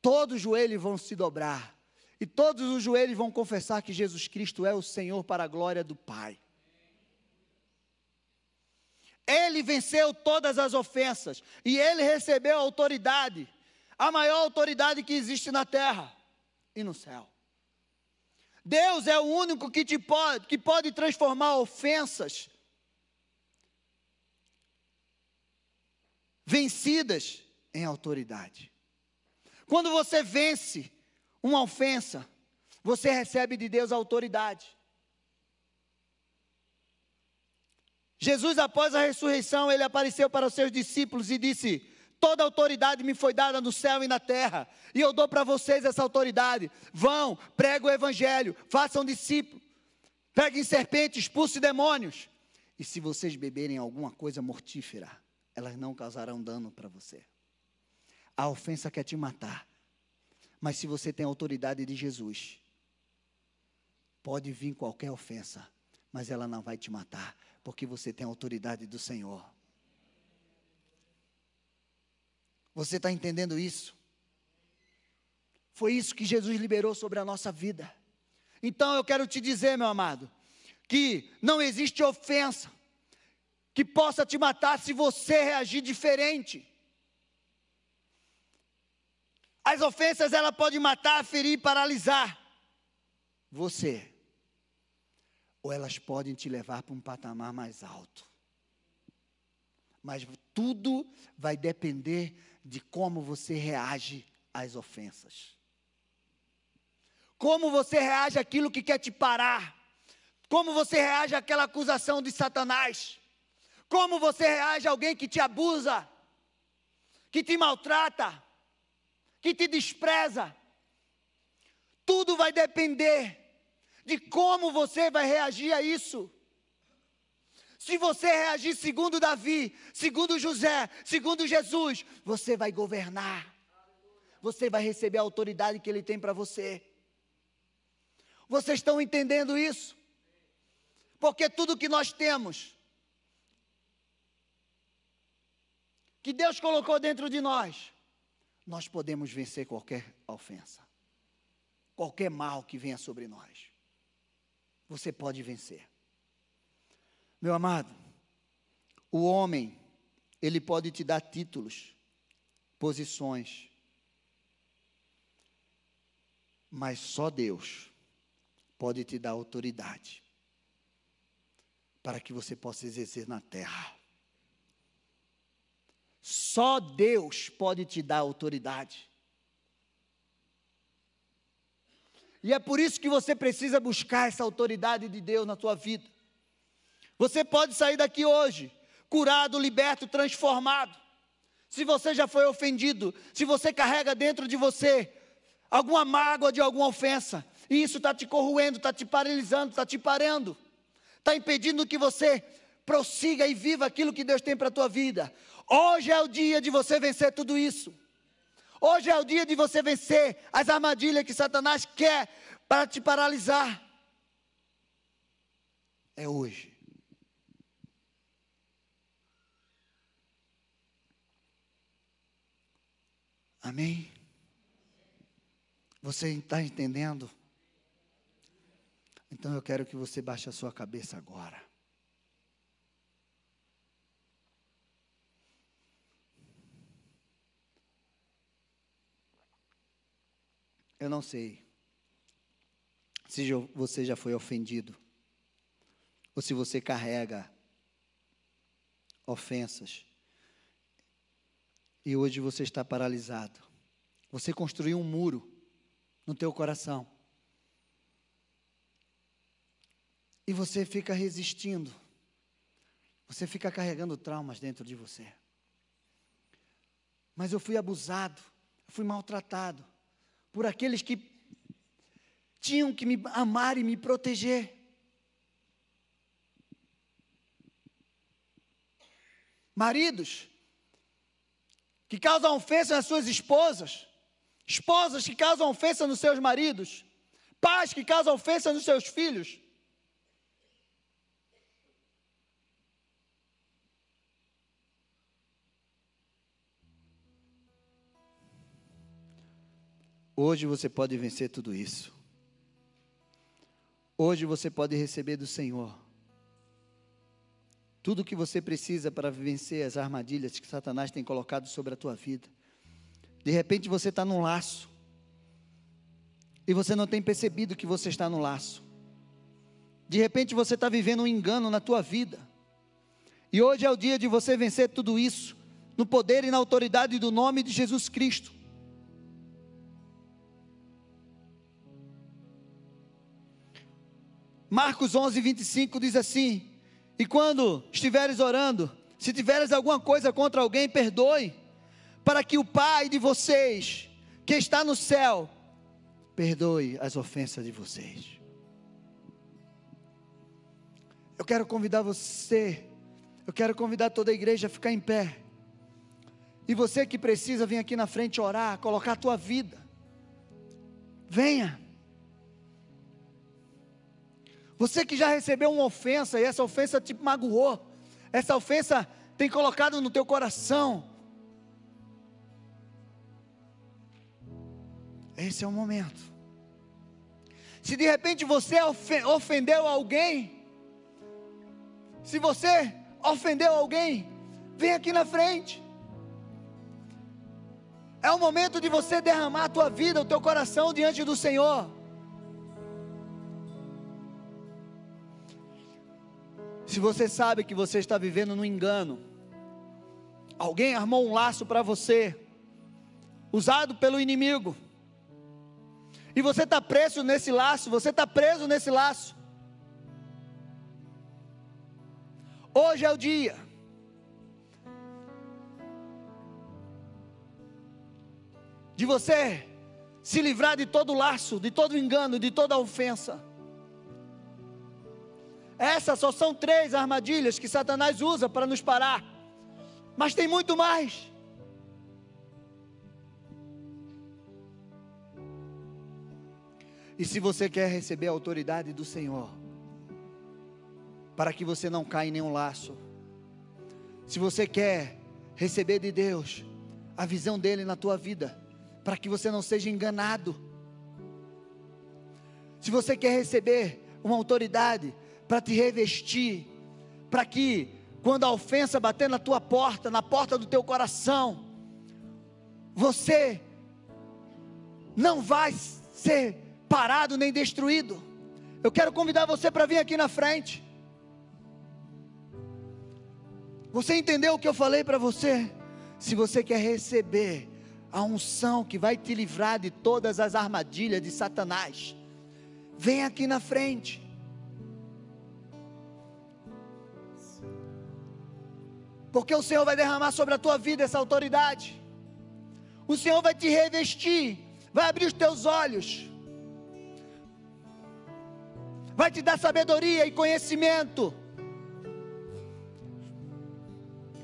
todos os joelhos vão se dobrar, e todos os joelhos vão confessar que Jesus Cristo é o Senhor para a glória do Pai. Ele venceu todas as ofensas, e ele recebeu autoridade, a maior autoridade que existe na terra e no céu. Deus é o único que, te pode, que pode transformar ofensas vencidas em autoridade. Quando você vence uma ofensa, você recebe de Deus autoridade. Jesus, após a ressurreição, ele apareceu para os seus discípulos e disse: Toda autoridade me foi dada no céu e na terra, e eu dou para vocês essa autoridade. Vão, pregue o evangelho, façam discípulos, peguem serpentes, expulsem demônios. E se vocês beberem alguma coisa mortífera, elas não causarão dano para você. A ofensa quer te matar. Mas se você tem a autoridade de Jesus, pode vir qualquer ofensa, mas ela não vai te matar, porque você tem a autoridade do Senhor. Você está entendendo isso? Foi isso que Jesus liberou sobre a nossa vida. Então eu quero te dizer, meu amado, que não existe ofensa que possa te matar se você reagir diferente. As ofensas ela pode matar, ferir, paralisar você. Ou elas podem te levar para um patamar mais alto. Mas tudo vai depender de como você reage às ofensas. Como você reage àquilo que quer te parar. Como você reage àquela acusação de Satanás. Como você reage a alguém que te abusa, que te maltrata que te despreza. Tudo vai depender de como você vai reagir a isso. Se você reagir segundo Davi, segundo José, segundo Jesus, você vai governar. Você vai receber a autoridade que ele tem para você. Vocês estão entendendo isso? Porque tudo que nós temos, que Deus colocou dentro de nós, nós podemos vencer qualquer ofensa, qualquer mal que venha sobre nós. Você pode vencer. Meu amado, o homem, ele pode te dar títulos, posições, mas só Deus pode te dar autoridade para que você possa exercer na terra. Só Deus pode te dar autoridade. E é por isso que você precisa buscar essa autoridade de Deus na tua vida. Você pode sair daqui hoje, curado, liberto, transformado. Se você já foi ofendido, se você carrega dentro de você alguma mágoa de alguma ofensa, e isso está te corroendo, está te paralisando, está te parando, está impedindo que você prossiga e viva aquilo que Deus tem para a tua vida. Hoje é o dia de você vencer tudo isso. Hoje é o dia de você vencer as armadilhas que Satanás quer para te paralisar. É hoje. Amém? Você está entendendo? Então eu quero que você baixe a sua cabeça agora. Eu não sei se você já foi ofendido ou se você carrega ofensas e hoje você está paralisado. Você construiu um muro no teu coração. E você fica resistindo. Você fica carregando traumas dentro de você. Mas eu fui abusado, fui maltratado por aqueles que tinham que me amar e me proteger. Maridos que causam ofensa nas suas esposas, esposas que causam ofensa nos seus maridos, pais que causam ofensa nos seus filhos. Hoje você pode vencer tudo isso. Hoje você pode receber do Senhor tudo o que você precisa para vencer as armadilhas que Satanás tem colocado sobre a tua vida. De repente você está num laço e você não tem percebido que você está no laço. De repente você está vivendo um engano na tua vida. E hoje é o dia de você vencer tudo isso no poder e na autoridade do nome de Jesus Cristo. Marcos 11, 25 diz assim: E quando estiveres orando, se tiveres alguma coisa contra alguém, perdoe, para que o Pai de vocês, que está no céu, perdoe as ofensas de vocês. Eu quero convidar você, eu quero convidar toda a igreja a ficar em pé. E você que precisa vir aqui na frente orar, colocar a tua vida. Venha. Você que já recebeu uma ofensa e essa ofensa te magoou, essa ofensa tem colocado no teu coração. Esse é o momento. Se de repente você ofe- ofendeu alguém, se você ofendeu alguém, vem aqui na frente. É o momento de você derramar a tua vida, o teu coração diante do Senhor. Se você sabe que você está vivendo no engano, alguém armou um laço para você, usado pelo inimigo, e você está preso nesse laço, você está preso nesse laço. Hoje é o dia. De você se livrar de todo laço, de todo engano, de toda ofensa. Essas só são três armadilhas que Satanás usa para nos parar. Mas tem muito mais. E se você quer receber a autoridade do Senhor, para que você não caia em nenhum laço, se você quer receber de Deus a visão dele na tua vida, para que você não seja enganado, se você quer receber uma autoridade para te revestir, para que quando a ofensa bater na tua porta, na porta do teu coração, você não vai ser parado nem destruído. Eu quero convidar você para vir aqui na frente. Você entendeu o que eu falei para você? Se você quer receber a unção que vai te livrar de todas as armadilhas de Satanás, vem aqui na frente. Porque o Senhor vai derramar sobre a tua vida essa autoridade. O Senhor vai te revestir, vai abrir os teus olhos, vai te dar sabedoria e conhecimento.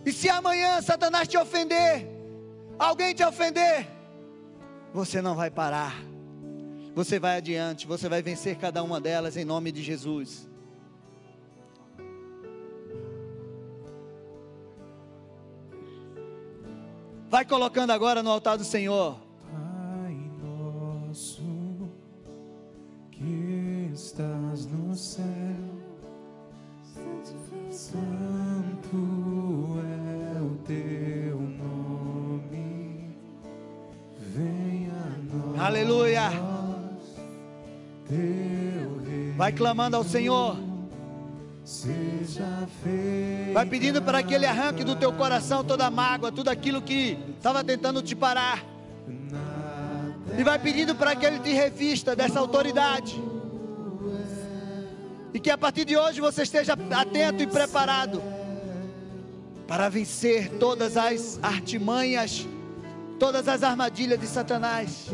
E se amanhã Satanás te ofender, alguém te ofender, você não vai parar. Você vai adiante, você vai vencer cada uma delas em nome de Jesus. Vai colocando agora no altar do Senhor. Pai nosso que estás no céu, santo é o teu nome, venha a nós Aleluia. Vai clamando ao Senhor. Seja feito Vai pedindo para que Ele arranque do teu coração toda a mágoa, tudo aquilo que estava tentando te parar. E vai pedindo para que Ele te revista dessa autoridade. E que a partir de hoje você esteja atento e preparado para vencer todas as artimanhas, todas as armadilhas de Satanás.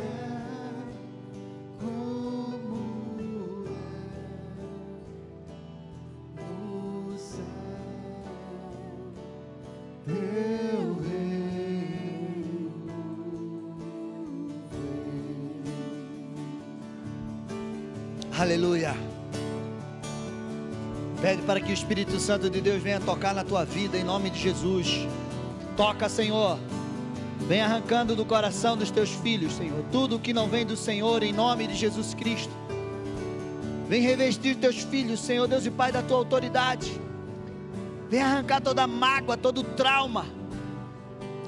O Espírito Santo de Deus venha tocar na tua vida em nome de Jesus. Toca, Senhor. Vem arrancando do coração dos teus filhos, Senhor, tudo que não vem do Senhor em nome de Jesus Cristo. Vem revestir teus filhos, Senhor Deus e Pai, da tua autoridade. Vem arrancar toda mágoa, todo trauma,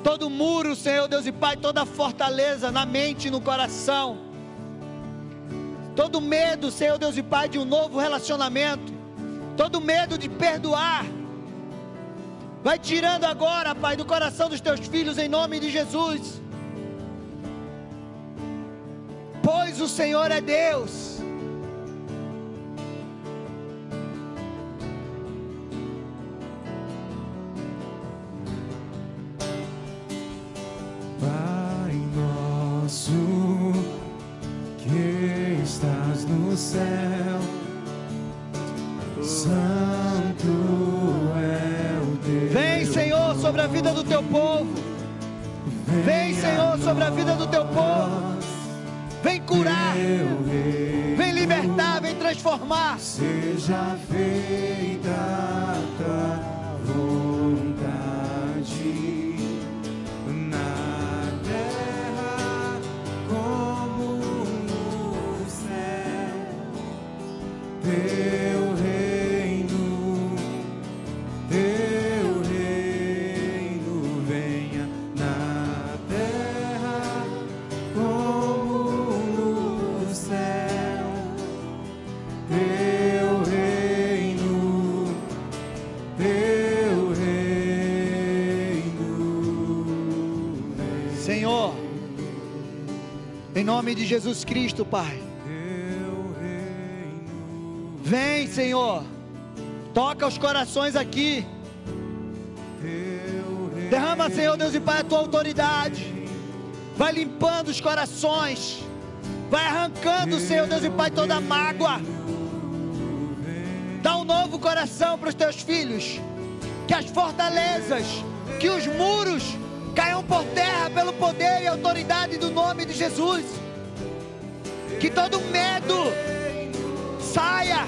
todo muro, Senhor Deus e Pai, toda fortaleza na mente e no coração todo medo, Senhor Deus e Pai, de um novo relacionamento, todo medo de perdoar, vai tirando agora, Pai, do coração dos teus filhos, em nome de Jesus, pois o Senhor é Deus. Nome de Jesus Cristo, Pai. Vem, Senhor. Toca os corações aqui. Derrama, Senhor Deus e Pai, a tua autoridade. Vai limpando os corações. Vai arrancando, Senhor Deus e Pai, toda mágoa. Dá um novo coração para os teus filhos. Que as fortalezas, que os muros caiam por terra pelo poder e autoridade do nome de Jesus. Que todo medo saia.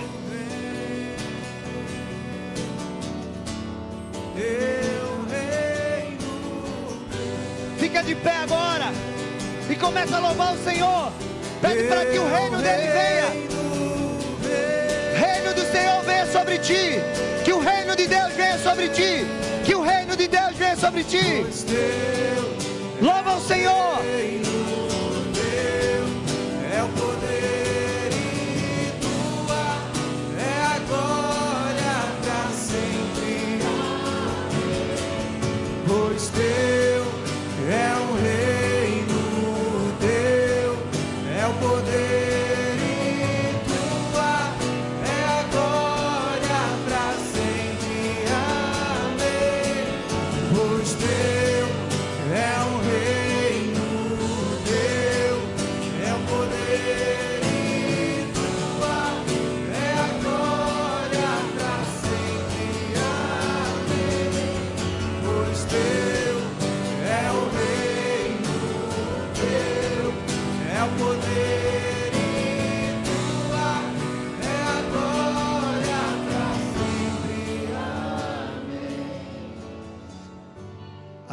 Fica de pé agora e começa a louvar o Senhor. Pede para que o reino dele venha. Reino do Senhor venha sobre ti. Que o reino de Deus venha sobre ti. Que o reino de Deus venha sobre ti. Louva o Senhor.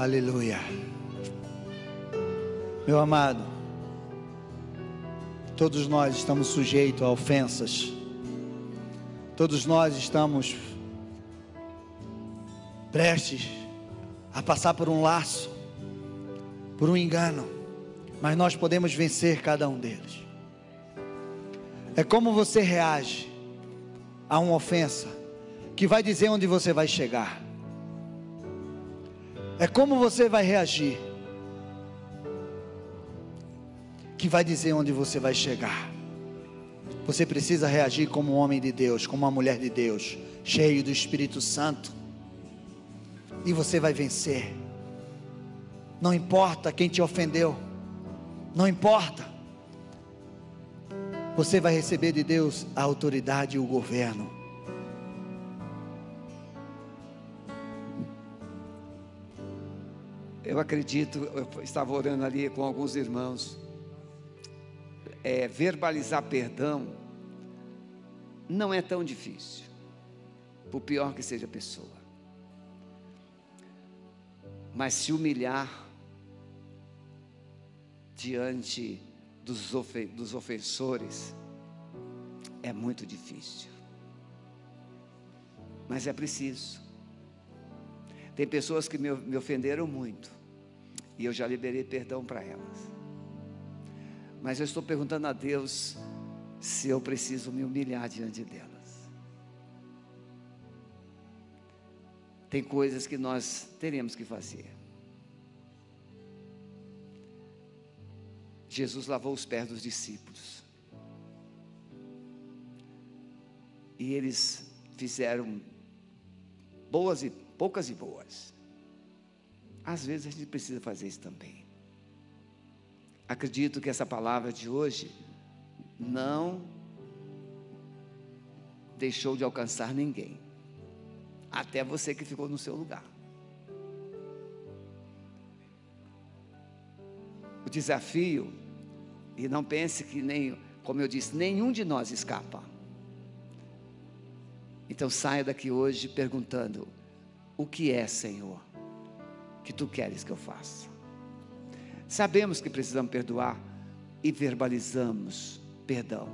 Aleluia. Meu amado, todos nós estamos sujeitos a ofensas. Todos nós estamos prestes a passar por um laço, por um engano, mas nós podemos vencer cada um deles. É como você reage a uma ofensa que vai dizer onde você vai chegar. É como você vai reagir que vai dizer onde você vai chegar. Você precisa reagir como um homem de Deus, como uma mulher de Deus, cheio do Espírito Santo. E você vai vencer. Não importa quem te ofendeu. Não importa. Você vai receber de Deus a autoridade e o governo. Eu acredito, eu estava orando ali com alguns irmãos. É, verbalizar perdão não é tão difícil, por pior que seja a pessoa. Mas se humilhar diante dos, ofen dos ofensores é muito difícil. Mas é preciso. Tem pessoas que me, me ofenderam muito. E eu já liberei perdão para elas. Mas eu estou perguntando a Deus se eu preciso me humilhar diante delas. Tem coisas que nós teremos que fazer. Jesus lavou os pés dos discípulos. E eles fizeram boas e poucas e boas. Às vezes a gente precisa fazer isso também. Acredito que essa palavra de hoje não deixou de alcançar ninguém, até você que ficou no seu lugar. O desafio, e não pense que nem, como eu disse, nenhum de nós escapa. Então saia daqui hoje perguntando: o que é, Senhor, que tu queres que eu faça? Sabemos que precisamos perdoar e verbalizamos perdão,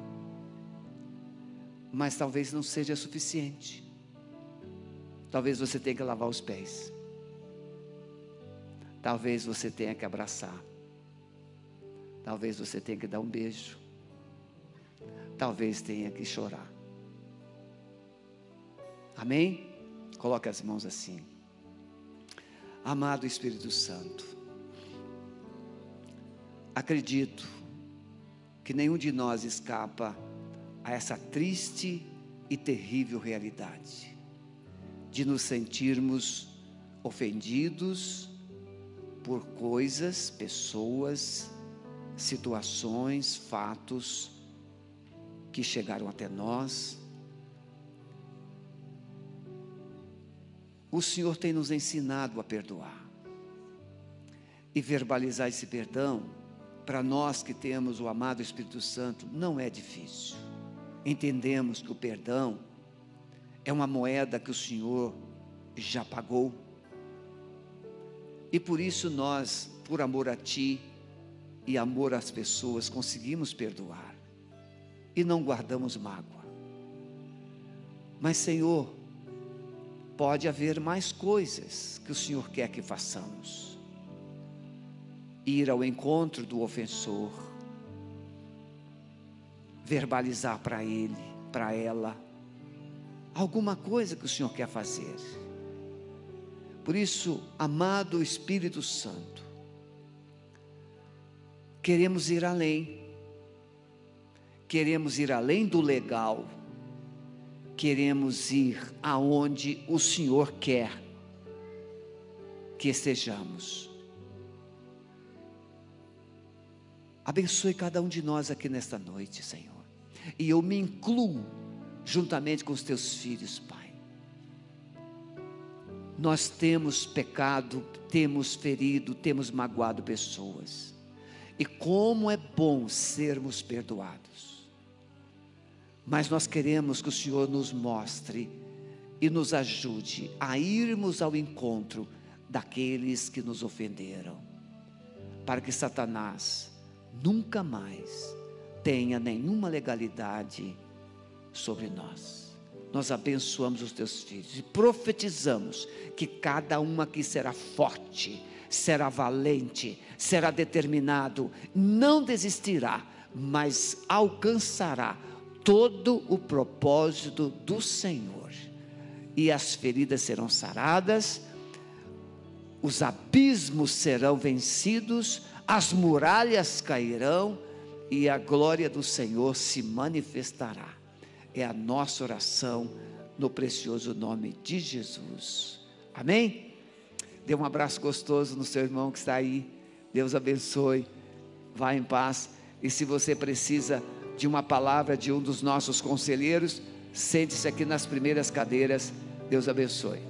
mas talvez não seja suficiente. Talvez você tenha que lavar os pés. Talvez você tenha que abraçar. Talvez você tenha que dar um beijo. Talvez tenha que chorar. Amém? Coloque as mãos assim. Amado Espírito Santo, acredito que nenhum de nós escapa a essa triste e terrível realidade de nos sentirmos ofendidos por coisas, pessoas, situações, fatos que chegaram até nós. O Senhor tem nos ensinado a perdoar e verbalizar esse perdão para nós que temos o amado Espírito Santo não é difícil. Entendemos que o perdão é uma moeda que o Senhor já pagou. E por isso nós, por amor a Ti e amor às pessoas, conseguimos perdoar e não guardamos mágoa. Mas, Senhor, pode haver mais coisas que o Senhor quer que façamos. Ir ao encontro do ofensor, verbalizar para ele, para ela, alguma coisa que o Senhor quer fazer. Por isso, amado Espírito Santo, queremos ir além, queremos ir além do legal, queremos ir aonde o Senhor quer que estejamos. Abençoe cada um de nós aqui nesta noite, Senhor. E eu me incluo juntamente com os teus filhos, Pai. Nós temos pecado, temos ferido, temos magoado pessoas. E como é bom sermos perdoados. Mas nós queremos que o Senhor nos mostre e nos ajude a irmos ao encontro daqueles que nos ofenderam para que Satanás nunca mais tenha nenhuma legalidade sobre nós. Nós abençoamos os teus filhos e profetizamos que cada um aqui será forte, será valente, será determinado, não desistirá, mas alcançará todo o propósito do Senhor. E as feridas serão saradas, os abismos serão vencidos, as muralhas cairão e a glória do Senhor se manifestará. É a nossa oração no precioso nome de Jesus. Amém? Dê um abraço gostoso no seu irmão que está aí. Deus abençoe. Vá em paz. E se você precisa de uma palavra de um dos nossos conselheiros, sente-se aqui nas primeiras cadeiras. Deus abençoe.